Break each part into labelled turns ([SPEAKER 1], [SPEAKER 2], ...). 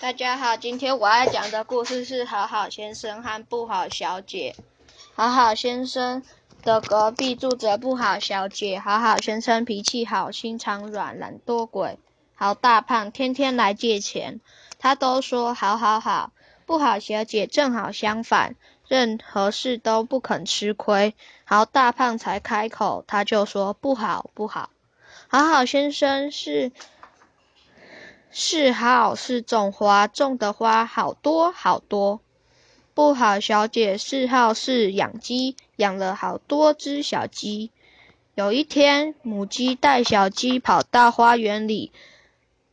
[SPEAKER 1] 大家好，今天我要讲的故事是《好好先生和不好小姐》。好好先生的隔壁住着不好小姐。好好先生脾气好，心肠软，懒惰鬼。好大胖，天天来借钱，他都说好好好。不好小姐正好相反，任何事都不肯吃亏。好大胖才开口，他就说不好不好。好好先生是。嗜好是种花，种的花好多好多。不好小姐嗜好是养鸡，养了好多只小鸡。有一天，母鸡带小鸡跑到花园里，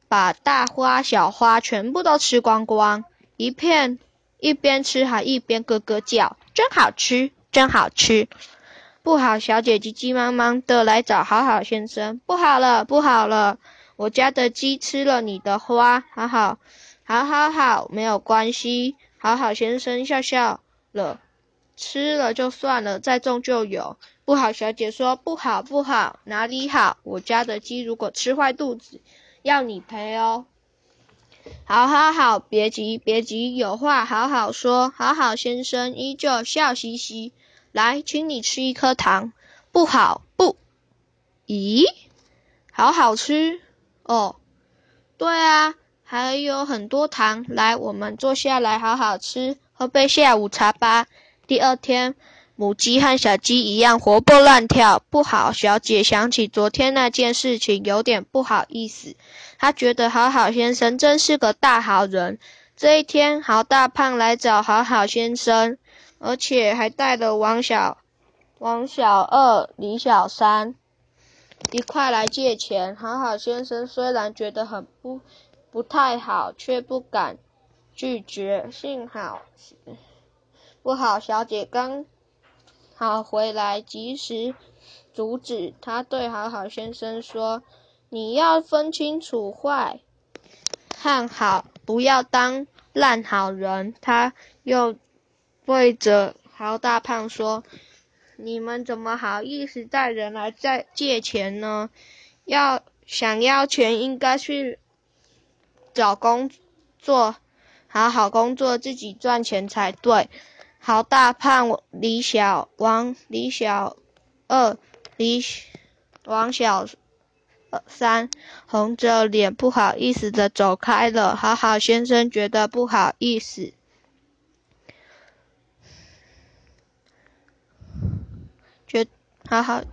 [SPEAKER 1] 把大花小花全部都吃光光，一片一边吃还一边咯咯叫，真好吃，真好吃。不好小姐急急忙忙的来找好好先生，不好了，不好了。我家的鸡吃了你的花，好好，好好好，没有关系。好好先生笑笑了，吃了就算了，再种就有。不好小姐说不好不好，哪里好？我家的鸡如果吃坏肚子，要你赔哦。好好好，别急别急，有话好好说。好好先生依旧笑嘻嘻，来，请你吃一颗糖。不好不，咦，好好吃。哦，对啊，还有很多糖，来，我们坐下来好好吃，喝杯下午茶吧。第二天，母鸡和小鸡一样活蹦乱跳。不好，小姐想起昨天那件事情，有点不好意思。她觉得好好先生真是个大好人。这一天，好大胖来找好好先生，而且还带了王小、王小二、李小三。一块来借钱，好好先生虽然觉得很不不太好，却不敢拒绝。幸好不好小姐刚好回来，及时阻止。他对好好先生说：“你要分清楚坏和好，不要当烂好人。”他又对着豪大胖说。你们怎么好意思带人来再借钱呢？要想要钱，应该去找工作，好好工作，自己赚钱才对。好大胖李小王李小二李王小三红着脸不好意思的走开了。好好先生觉得不好意思。觉好好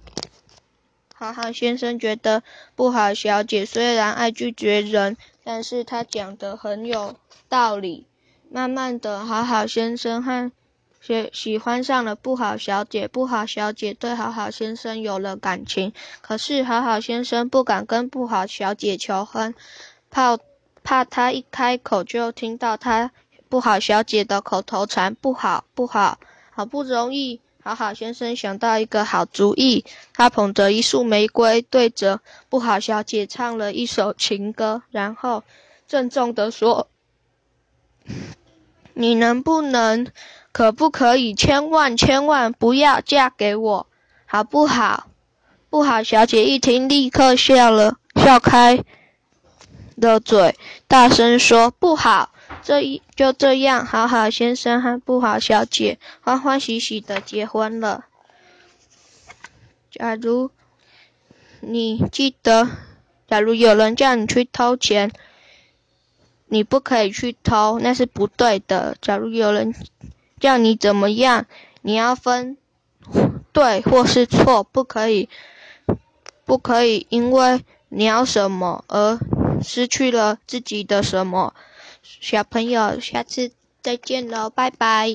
[SPEAKER 1] 好好先生觉得不好，小姐虽然爱拒绝人，但是他讲的很有道理。慢慢的，好好先生和喜喜欢上了不好小姐，不好小姐对好好先生有了感情。可是好好先生不敢跟不好小姐求婚，怕怕他一开口就听到他不好小姐的口头禅，不好不好，好不容易。好好先生想到一个好主意，他捧着一束玫瑰，对着不好小姐唱了一首情歌，然后郑重地说：“你能不能，可不可以，千万千万不要嫁给我，好不好？”不好小姐一听，立刻笑了，笑开了嘴，大声说：“不好。”这一就这样，好好先生和不好小姐欢欢喜喜的结婚了。假如你记得，假如有人叫你去偷钱，你不可以去偷，那是不对的。假如有人叫你怎么样，你要分对或是错，不可以，不可以因为你要什么而失去了自己的什么。小朋友，下次再见喽，拜拜。